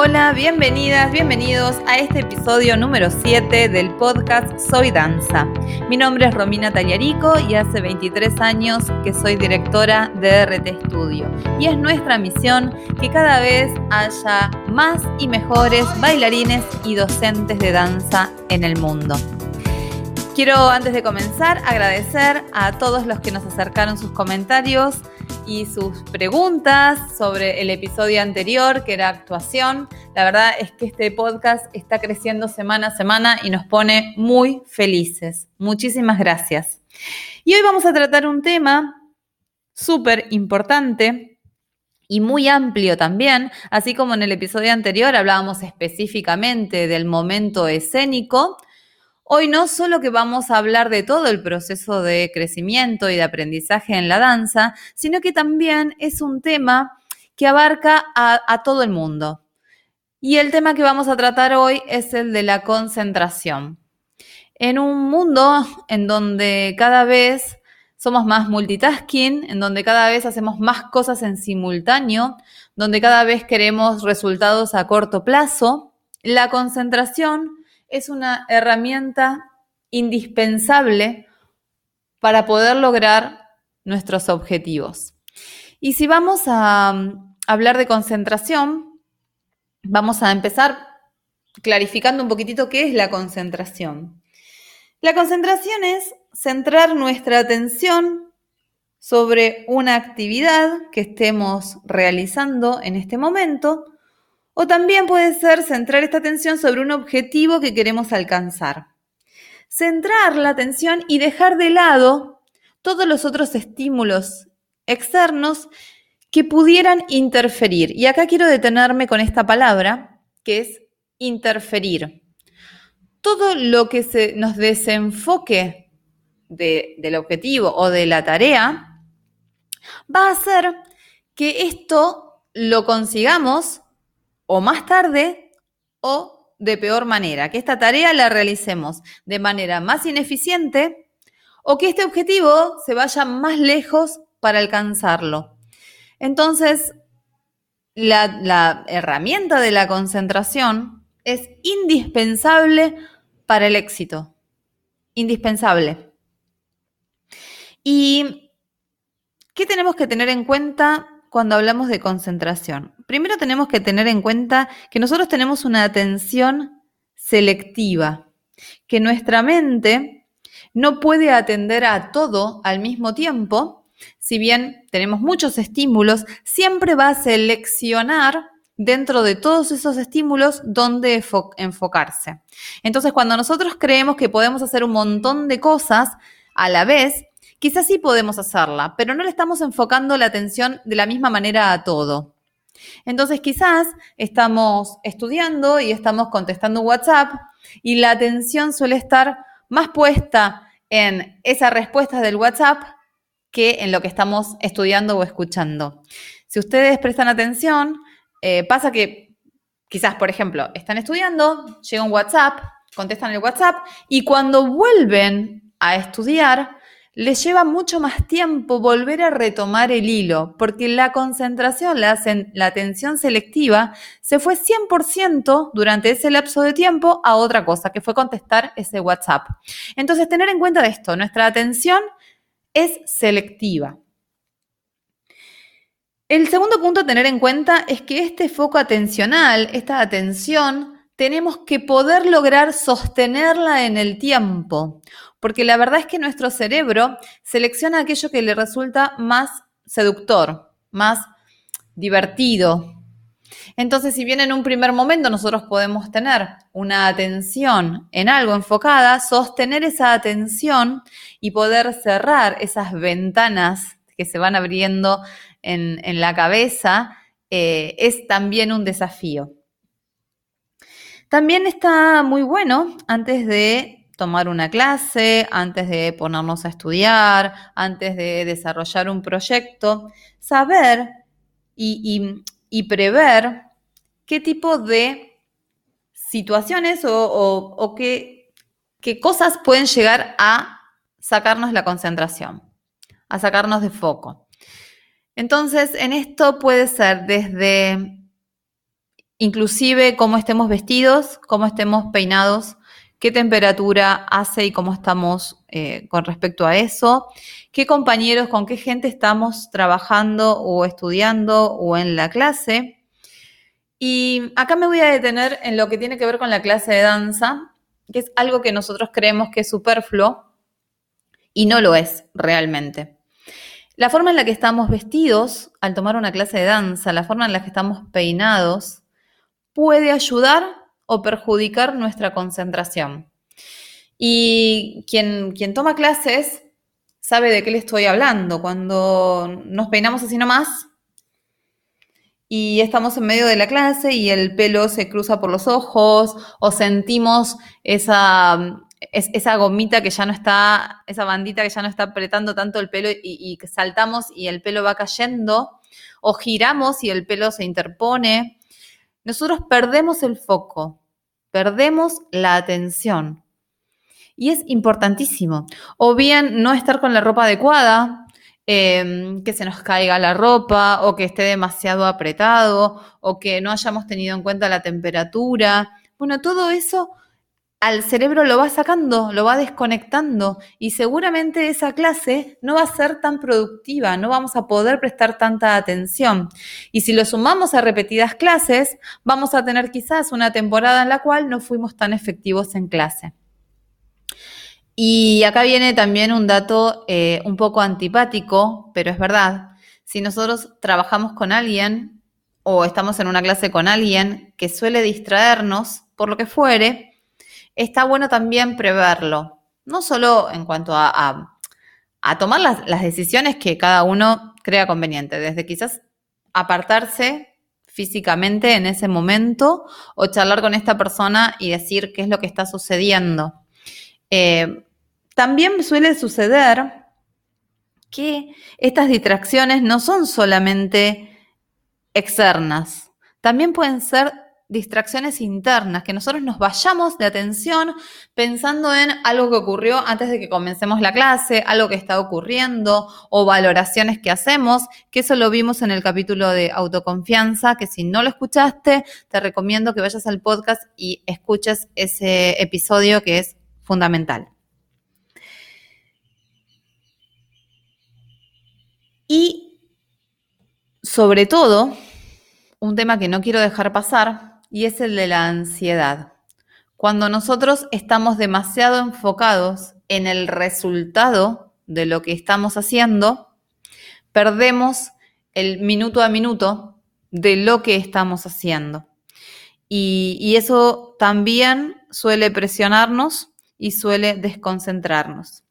Hola, bienvenidas, bienvenidos a este episodio número 7 del podcast Soy Danza. Mi nombre es Romina Tallarico y hace 23 años que soy directora de RT Studio. Y es nuestra misión que cada vez haya más y mejores bailarines y docentes de danza en el mundo. Quiero antes de comenzar agradecer a todos los que nos acercaron sus comentarios y sus preguntas sobre el episodio anterior, que era actuación. La verdad es que este podcast está creciendo semana a semana y nos pone muy felices. Muchísimas gracias. Y hoy vamos a tratar un tema súper importante y muy amplio también, así como en el episodio anterior hablábamos específicamente del momento escénico. Hoy no solo que vamos a hablar de todo el proceso de crecimiento y de aprendizaje en la danza, sino que también es un tema que abarca a, todo el mundo. Y el tema que vamos a tratar hoy es el de la concentración. En un mundo en donde cada vez somos más multitasking, en donde cada vez hacemos más cosas en simultáneo, donde cada vez queremos resultados a corto plazo, la concentración es una herramienta indispensable para poder lograr nuestros objetivos. Y si vamos a um, hablar de concentración, vamos a empezar clarificando un poquitito qué es la concentración. La concentración es centrar nuestra atención sobre una actividad que estemos realizando en este momento o también puede ser centrar esta atención sobre un objetivo que queremos alcanzar. Centrar la atención y dejar de lado todos los otros estímulos externos que pudieran interferir. Y acá quiero detenerme con esta palabra, que es interferir. Todo lo que se nos desenfoque del objetivo o de la tarea va a hacer que esto lo consigamos o más tarde o de peor manera, que esta tarea la realicemos de manera más ineficiente o que este objetivo se vaya más lejos para alcanzarlo. Entonces, la, herramienta de la concentración es indispensable para el éxito. Indispensable. ¿Y qué tenemos que tener en cuenta cuando hablamos de concentración? Primero tenemos que tener en cuenta que nosotros tenemos una atención selectiva, que nuestra mente no puede atender a todo al mismo tiempo. Si bien tenemos muchos estímulos, siempre va a seleccionar dentro de todos esos estímulos dónde enfocarse. Entonces, cuando nosotros creemos que podemos hacer un montón de cosas a la vez, Quizás sí podemos hacerla, pero no le estamos enfocando la atención de la misma manera a todo. Entonces quizás estamos estudiando y estamos contestando WhatsApp y la atención suele estar más puesta en esa respuesta del WhatsApp que en lo que estamos estudiando o escuchando. Si ustedes prestan atención, eh, pasa que quizás, por ejemplo, están estudiando, llega un WhatsApp, contestan el WhatsApp y cuando vuelven a estudiar, les lleva mucho más tiempo volver a retomar el hilo, porque la concentración, la, la atención selectiva, se fue 100% durante ese lapso de tiempo a otra cosa, que fue contestar ese WhatsApp. Entonces, tener en cuenta esto, nuestra atención es selectiva. El segundo punto a tener en cuenta es que este foco atencional, esta atención, tenemos que poder lograr sostenerla en el tiempo, porque la verdad es que nuestro cerebro selecciona aquello que le resulta más seductor, más divertido. Entonces, si bien en un primer momento nosotros podemos tener una atención en algo enfocada, sostener esa atención y poder cerrar esas ventanas que se van abriendo en, la cabeza eh, es también un desafío. También está muy bueno antes de tomar una clase, antes de ponernos a estudiar, antes de desarrollar un proyecto, saber y, prever qué tipo de situaciones o, qué, qué cosas pueden llegar a sacarnos la concentración, a sacarnos de foco. Entonces, en esto puede ser desde inclusive cómo estemos vestidos, cómo estemos peinados, qué temperatura hace y cómo estamos eh, con respecto a eso, qué compañeros, con qué gente estamos trabajando o estudiando o en la clase. Y acá me voy a detener en lo que tiene que ver con la clase de danza, que es algo que nosotros creemos que es superfluo y no lo es realmente. La forma en la que estamos vestidos al tomar una clase de danza, la forma en la que estamos peinados, puede ayudar o perjudicar nuestra concentración. Y quien, quien toma clases sabe de qué le estoy hablando. Cuando nos peinamos así nomás y estamos en medio de la clase y el pelo se cruza por los ojos o sentimos esa, esa gomita que ya no está, esa bandita que ya no está apretando tanto el pelo y, y saltamos y el pelo va cayendo o giramos y el pelo se interpone nosotros perdemos el foco, perdemos la atención. Y es importantísimo. O bien no estar con la ropa adecuada, em, que se nos caiga la ropa o que esté demasiado apretado o que no hayamos tenido en cuenta la temperatura. Bueno, todo eso al cerebro lo va sacando, lo va desconectando y seguramente esa clase no va a ser tan productiva, no vamos a poder prestar tanta atención. Y si lo sumamos a repetidas clases, vamos a tener quizás una temporada en la cual no fuimos tan efectivos en clase. Y acá viene también un dato eh, un poco antipático, pero es verdad. Si nosotros trabajamos con alguien o estamos en una clase con alguien que suele distraernos por lo que fuere, está bueno también preverlo, no solo en cuanto a, tomar las, las, decisiones que cada uno crea conveniente, desde quizás apartarse físicamente en ese momento o charlar con esta persona y decir qué es lo que está sucediendo. Eh, también suele suceder que estas distracciones no son solamente externas, también pueden ser distracciones internas, que nosotros nos vayamos de atención pensando en algo que ocurrió antes de que comencemos la clase, algo que está ocurriendo o valoraciones que hacemos, que eso lo vimos en el capítulo de autoconfianza, que si no lo escuchaste, te recomiendo que vayas al podcast y escuches ese episodio que es fundamental. Y sobre todo, un tema que no quiero dejar pasar y es el de la ansiedad. Cuando nosotros estamos demasiado enfocados en el resultado de lo que estamos haciendo, perdemos el minuto a minuto de lo que estamos haciendo. Y, eso también suele presionarnos y suele desconcentrarnos.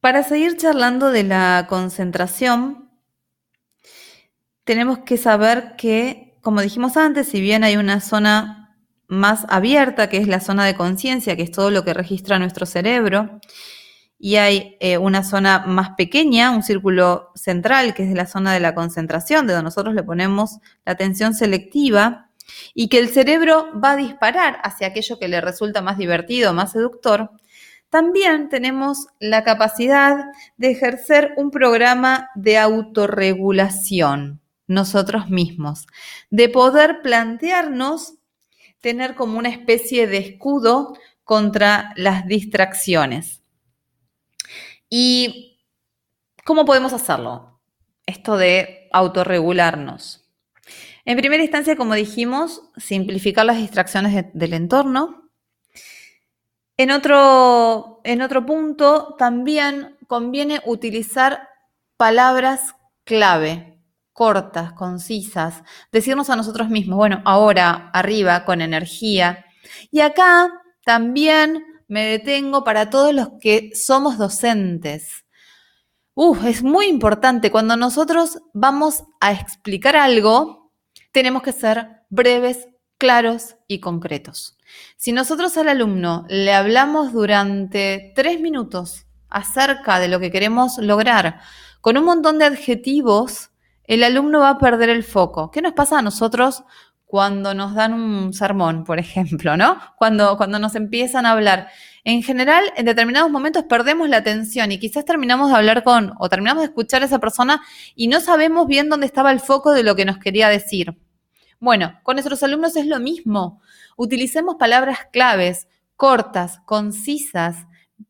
Para seguir charlando de la concentración, tenemos que saber que, como dijimos antes, si bien hay una zona más abierta, que es la zona de conciencia, que es todo lo que registra nuestro cerebro, y hay eh, una zona más pequeña, un círculo central, que es la zona de la concentración, de donde nosotros le ponemos la atención selectiva, y que el cerebro va a disparar hacia aquello que le resulta más divertido, más seductor, también tenemos la capacidad de ejercer un programa de autorregulación nosotros mismos, de poder plantearnos tener como una especie de escudo contra las distracciones. ¿Y cómo podemos hacerlo? Esto de autorregularnos. En primera instancia, como dijimos, simplificar las distracciones del entorno. En otro, en otro punto, también conviene utilizar palabras clave cortas, concisas, decirnos a nosotros mismos, bueno, ahora, arriba, con energía. Y acá también me detengo para todos los que somos docentes. Uf, es muy importante. Cuando nosotros vamos a explicar algo, tenemos que ser breves, claros y concretos. Si nosotros al alumno le hablamos durante tres minutos acerca de lo que queremos lograr, con un montón de adjetivos, el alumno va a perder el foco. ¿Qué nos pasa a nosotros cuando nos dan un sermón, por ejemplo, ¿no? Cuando, cuando nos empiezan a hablar. En general, en determinados momentos perdemos la atención y quizás terminamos de hablar con o terminamos de escuchar a esa persona y no sabemos bien dónde estaba el foco de lo que nos quería decir. Bueno, con nuestros alumnos es lo mismo. Utilicemos palabras claves, cortas, concisas,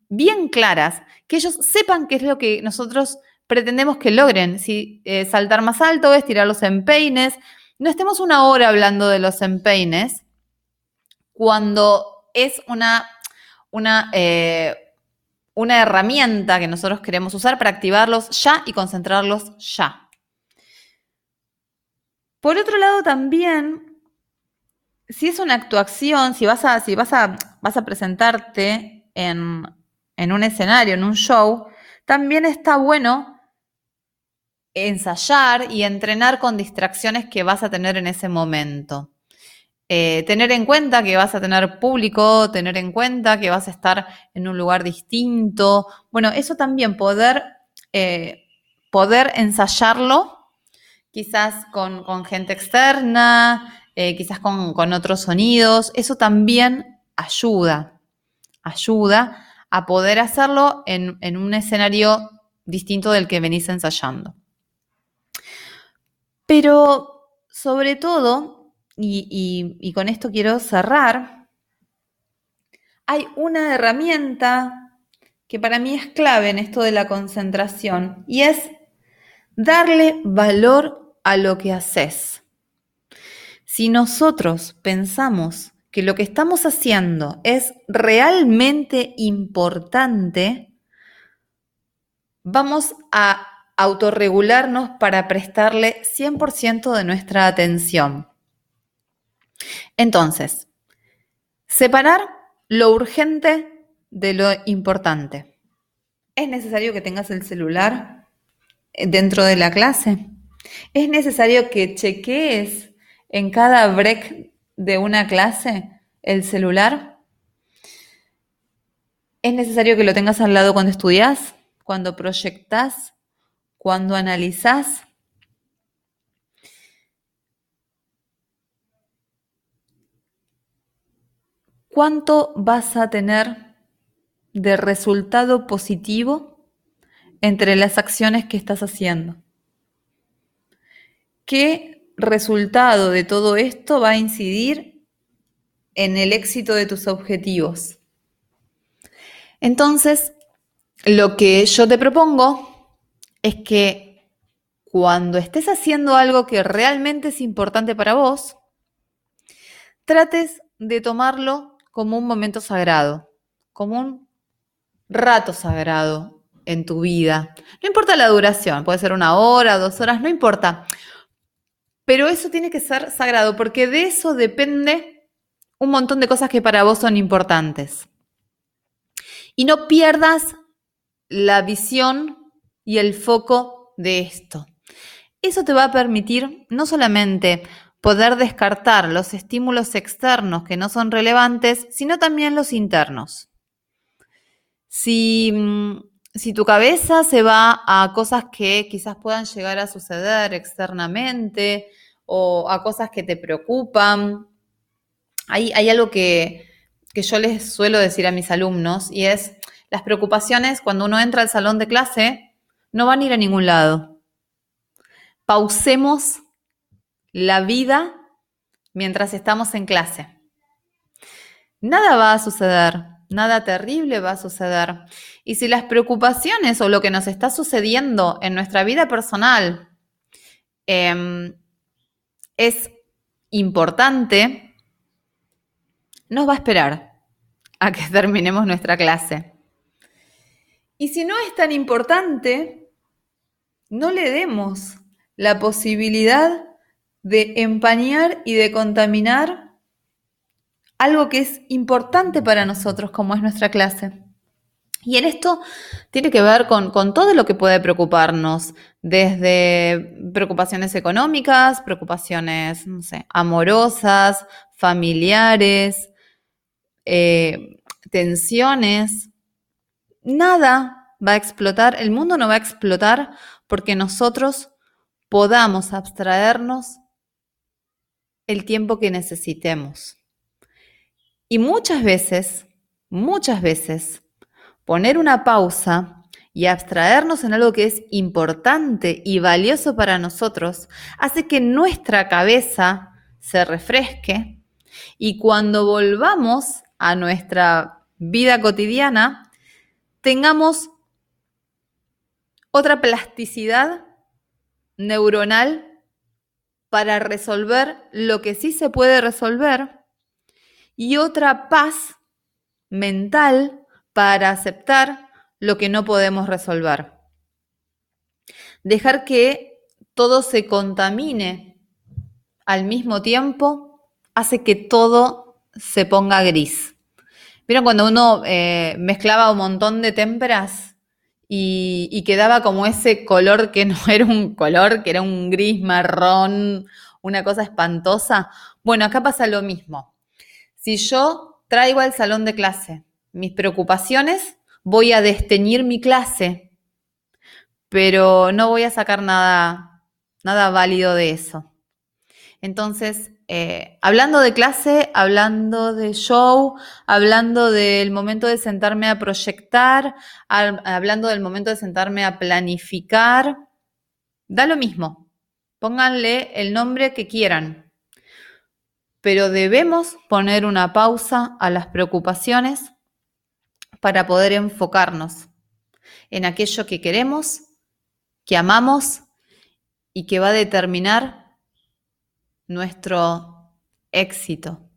bien claras, que ellos sepan qué es lo que nosotros pretendemos que logren. Si eh, saltar más alto, estirar los empeines, no estemos una hora hablando de los empeines cuando es una, una, eh, una herramienta que nosotros queremos usar para activarlos ya y concentrarlos ya. Por otro lado, también, si es una actuación, si vas a, si vas a, vas a presentarte en, en un escenario, en un show, también está bueno ensayar y entrenar con distracciones que vas a tener en ese momento. Eh, tener en cuenta que vas a tener público, tener en cuenta que vas a estar en un lugar distinto. Bueno, eso también, poder, eh, poder ensayarlo, quizás con, gente externa, eh, quizás con, otros sonidos, eso también ayuda, ayuda a poder hacerlo en, en un escenario distinto del que venís ensayando. Pero sobre todo, y, con esto quiero cerrar, hay una herramienta que para mí es clave en esto de la concentración y es darle valor a lo que haces. Si nosotros pensamos que lo que estamos haciendo es realmente importante, vamos a autorregularnos para prestarle 100% de nuestra atención. Entonces, separar lo urgente de lo importante. ¿Es necesario que tengas el celular dentro de la clase? ¿Es necesario que chequees en cada break de una clase el celular? ¿Es necesario que lo tengas al lado cuando estudias, cuando proyectas, cuando analizás cuánto vas a tener de resultado positivo entre las acciones que estás haciendo. ¿Qué resultado de todo esto va a incidir en el éxito de tus objetivos? Entonces, lo que yo te propongo es que cuando estés haciendo algo que realmente es importante para vos, trates de tomarlo como un momento sagrado, como un rato sagrado en tu vida. No importa la duración, puede ser una hora, dos horas, no importa. Pero eso tiene que ser sagrado porque de eso depende un montón de cosas que para vos son importantes. Y no pierdas la visión y el foco de esto. Eso te va a permitir no solamente poder descartar los estímulos externos que no son relevantes, sino también los internos. Si, mm, si, tu cabeza se va a cosas que quizás puedan llegar a suceder externamente o a cosas que te preocupan, hay, algo que, que yo les suelo decir a mis alumnos y es las preocupaciones cuando uno entra al salón de clase no van a ir a ningún lado. Pausemos la vida mientras estamos en clase. Nada va a suceder, nada terrible va a suceder. Y si las preocupaciones o lo que nos está sucediendo en nuestra vida personal em, es importante, nos va a esperar a que terminemos nuestra clase. Y si no es tan importante, no le demos la posibilidad de empañar y de contaminar algo que es importante para nosotros como es nuestra clase. Y en esto tiene que ver con, todo lo que puede preocuparnos, desde preocupaciones económicas, preocupaciones, no sé, amorosas, familiares, eh, tensiones. Nada va a explotar, el mundo no va a explotar porque nosotros podamos abstraernos el tiempo que necesitemos. Y muchas veces, muchas veces, poner una pausa y abstraernos en algo que es importante y valioso para nosotros hace que nuestra cabeza se refresque y cuando volvamos a nuestra vida cotidiana tengamos otra plasticidad neuronal para resolver lo que sí se puede resolver y otra paz mental para aceptar lo que no podemos resolver. Dejar que todo se contamine al mismo tiempo hace que todo se ponga gris. ¿Vieron cuando uno eh, mezclaba un montón de témperas y, quedaba como ese color que no era un color, que era un gris marrón, una cosa espantosa? Bueno, acá pasa lo mismo. Si yo traigo al salón de clase mis preocupaciones, voy a desteñir mi clase, pero no voy a sacar nada, nada válido de eso. Entonces, eh, hablando de clase, hablando de show, hablando del momento de sentarme a proyectar, hablando del momento de sentarme a planificar, da lo mismo. Pónganle el nombre que quieran. Pero debemos poner una pausa a las preocupaciones para poder enfocarnos en aquello que queremos, que amamos y que va a determinar nuestro éxito,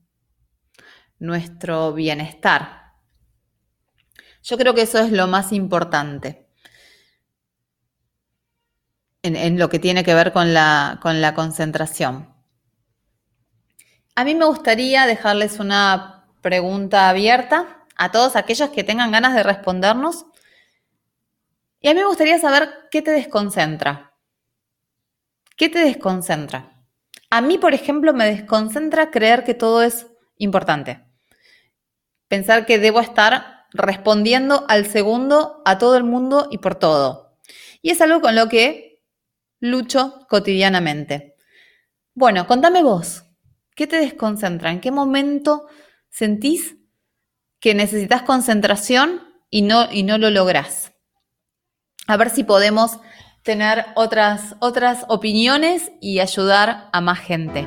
nuestro bienestar. Yo creo que eso es lo más importante en, lo que tiene que ver con la, con la concentración. A mí me gustaría dejarles una pregunta abierta a todos aquellos que tengan ganas de respondernos. Y a mí me gustaría saber qué te desconcentra. ¿Qué te desconcentra? A mí, por ejemplo, me desconcentra creer que todo es importante. Pensar que debo estar respondiendo al segundo a todo el mundo y por todo. Y es algo con lo que lucho cotidianamente. Bueno, contame vos, ¿qué te desconcentra? ¿En qué momento sentís que necesitas concentración y no, y no lo lográs. A ver si podemos tener otras, otras opiniones y ayudar a más gente.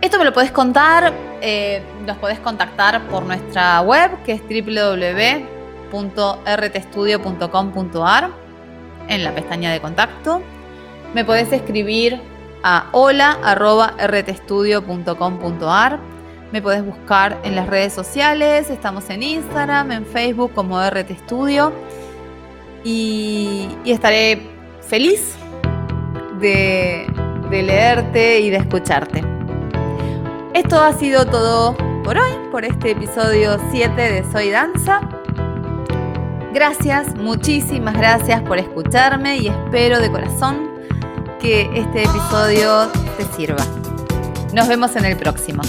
Esto me lo podés contar, eh, nos podés contactar por nuestra web que es www.rtstudio.com.ar en la pestaña de contacto. Me podés escribir a hola.rtstudio.com.ar me podés buscar en las redes sociales, estamos en Instagram, en Facebook como RT Studio y, estaré feliz de, de leerte y de escucharte. Esto ha sido todo por hoy, por este episodio 7 de Soy Danza. Gracias, muchísimas gracias por escucharme y espero de corazón que este episodio te sirva. Nos vemos en el próximo.